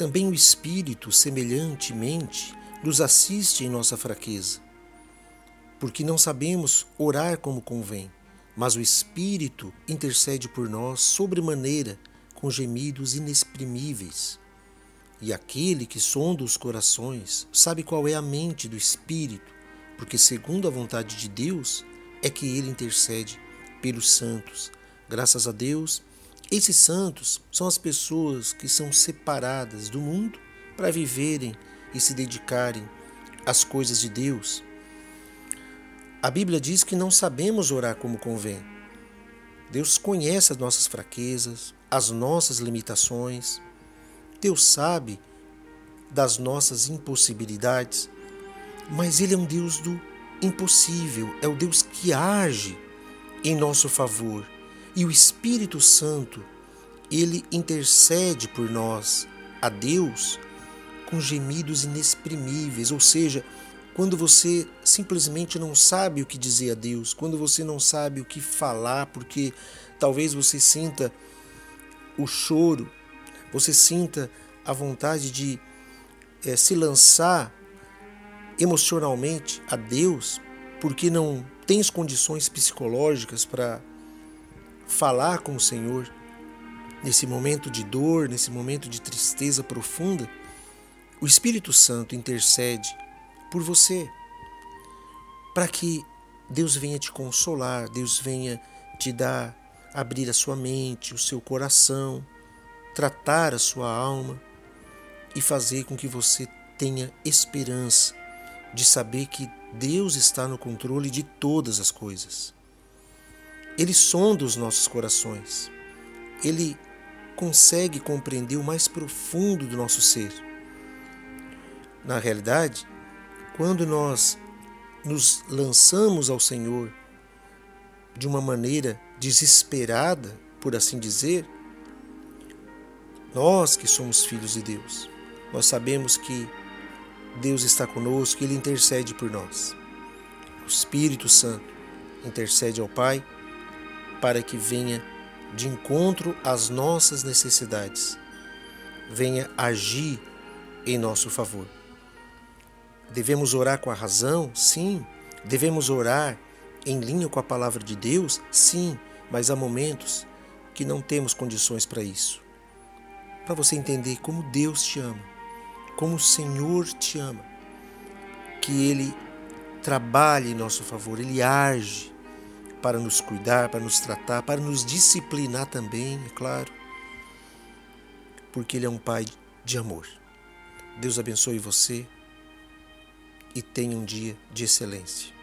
Também o Espírito, semelhantemente, nos assiste em nossa fraqueza, porque não sabemos orar como convém, mas o Espírito intercede por nós sobremaneira com gemidos inexprimíveis. E aquele que sonda os corações sabe qual é a mente do Espírito, porque, segundo a vontade de Deus, é que ele intercede pelos santos. Graças a Deus, esses santos são as pessoas que são separadas do mundo para viverem e se dedicarem às coisas de Deus. A Bíblia diz que não sabemos orar como convém. Deus conhece as nossas fraquezas, as nossas limitações. Deus sabe das nossas impossibilidades, mas Ele é um Deus do impossível, é o Deus que age em nosso favor. E o Espírito Santo, ele intercede por nós a Deus com gemidos inexprimíveis, ou seja, quando você simplesmente não sabe o que dizer a Deus, quando você não sabe o que falar, porque talvez você sinta o choro, você sinta a vontade de é, se lançar emocionalmente a Deus, porque não tens condições psicológicas para falar com o Senhor nesse momento de dor, nesse momento de tristeza profunda, o Espírito Santo intercede por você para que Deus venha te consolar, Deus venha te dar abrir a sua mente, o seu coração, tratar a sua alma e fazer com que você tenha esperança de saber que Deus está no controle de todas as coisas. Ele sonda os nossos corações. Ele consegue compreender o mais profundo do nosso ser. Na realidade, quando nós nos lançamos ao Senhor de uma maneira desesperada, por assim dizer, nós que somos filhos de Deus, nós sabemos que Deus está conosco, Ele intercede por nós. O Espírito Santo intercede ao Pai para que venha de encontro às nossas necessidades, venha agir em nosso favor. Devemos orar com a razão? Sim. Devemos orar em linha com a palavra de Deus? Sim, mas há momentos que não temos condições para isso. Para você entender como Deus te ama, como o Senhor te ama, que Ele trabalhe em nosso favor, Ele age para nos cuidar, para nos tratar, para nos disciplinar também, é claro, porque Ele é um Pai de amor. Deus abençoe você e tenha um dia de excelência.